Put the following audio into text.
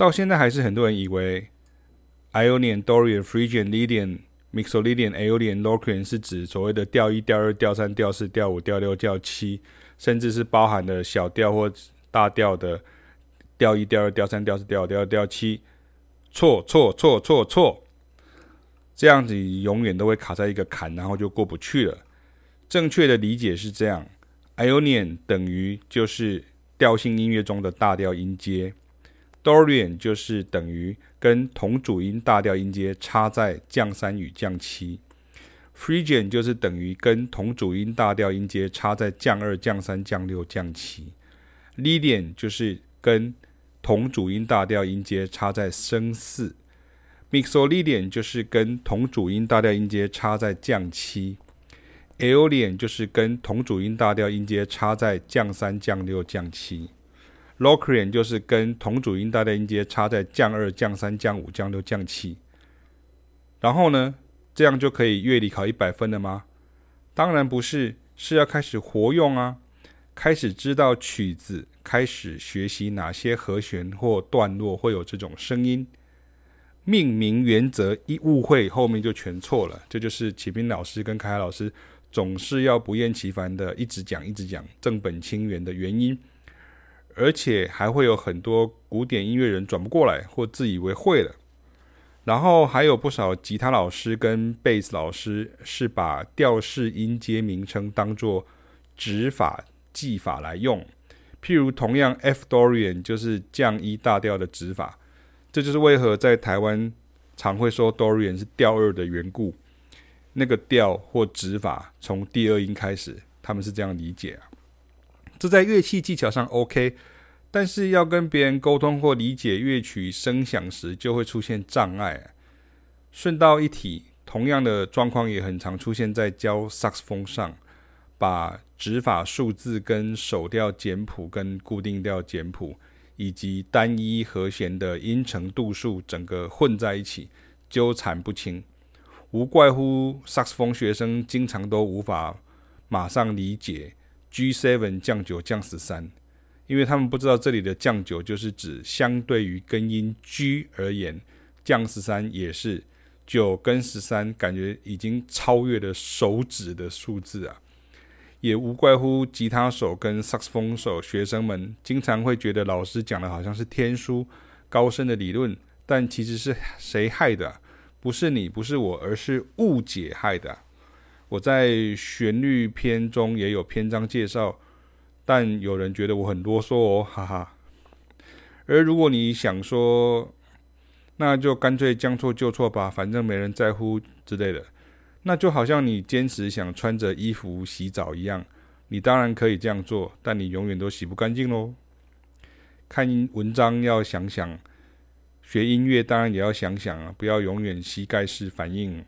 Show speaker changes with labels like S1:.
S1: 到现在还是很多人以为 Ionian、Dorian、Phrygian、Lydian、Mixolydian、Aeolian、Locrian 是指所谓的调一、调二、调三、调四、调五、调六、调七，甚至是包含了小调或大调的调一、调二、调三、调四、调五、调六、调七。错错错错错！这样子永远都会卡在一个坎，然后就过不去了。正确的理解是这样：Ionian 等于就是调性音乐中的大调音阶，Dorian 就是等于跟同主音大调音阶差在降三与降七，Phrygian 就是等于跟同主音大调音阶差在降二、降三、降六、降七，Lydian 就是跟同主音大调音阶差在升四，Mixolydian 就是跟同主音大调音阶差在降七，Aeolian 就是跟同主音大调音阶差在降三、降六、降七。，Locrian 就是跟同主音大调音阶差在降二、降三、降五、降六、降七。然后呢，这样就可以乐理考一百分了吗？当然不是，是要开始活用啊，开始知道曲子。开始学习哪些和弦或段落会有这种声音，命名原则一误会，后面就全错了。这就是启斌老师跟凯凯老师总是要不厌其烦的一直讲、一直讲正本清源的原因，而且还会有很多古典音乐人转不过来或自以为会了。然后还有不少吉他老师跟贝斯老师是把调式音阶名称当作指法技法来用。譬如，同样 F Dorian 就是降一大调的指法，这就是为何在台湾常会说 Dorian 是调二的缘故。那个调或指法从第二音开始，他们是这样理解啊。这在乐器技巧上 OK，但是要跟别人沟通或理解乐曲声响时，就会出现障碍。顺道一提，同样的状况也很常出现在教萨克斯风上。把指法数字跟手调简谱跟固定调简谱以及单一和弦的音程度数整个混在一起，纠缠不清，无怪乎萨克斯风学生经常都无法马上理解 G7 降九降十三，因为他们不知道这里的降九就是指相对于根音 G 而言，降十三也是九跟十三，感觉已经超越了手指的数字啊。也无怪乎吉他手跟萨克斯风手学生们经常会觉得老师讲的好像是天书高深的理论，但其实是谁害的？不是你，不是我，而是误解害的。我在旋律篇中也有篇章介绍，但有人觉得我很啰嗦哦，哈哈。而如果你想说，那就干脆将错就错吧，反正没人在乎之类的。那就好像你坚持想穿着衣服洗澡一样，你当然可以这样做，但你永远都洗不干净喽。看文章要想想，学音乐当然也要想想啊，不要永远膝盖式反应。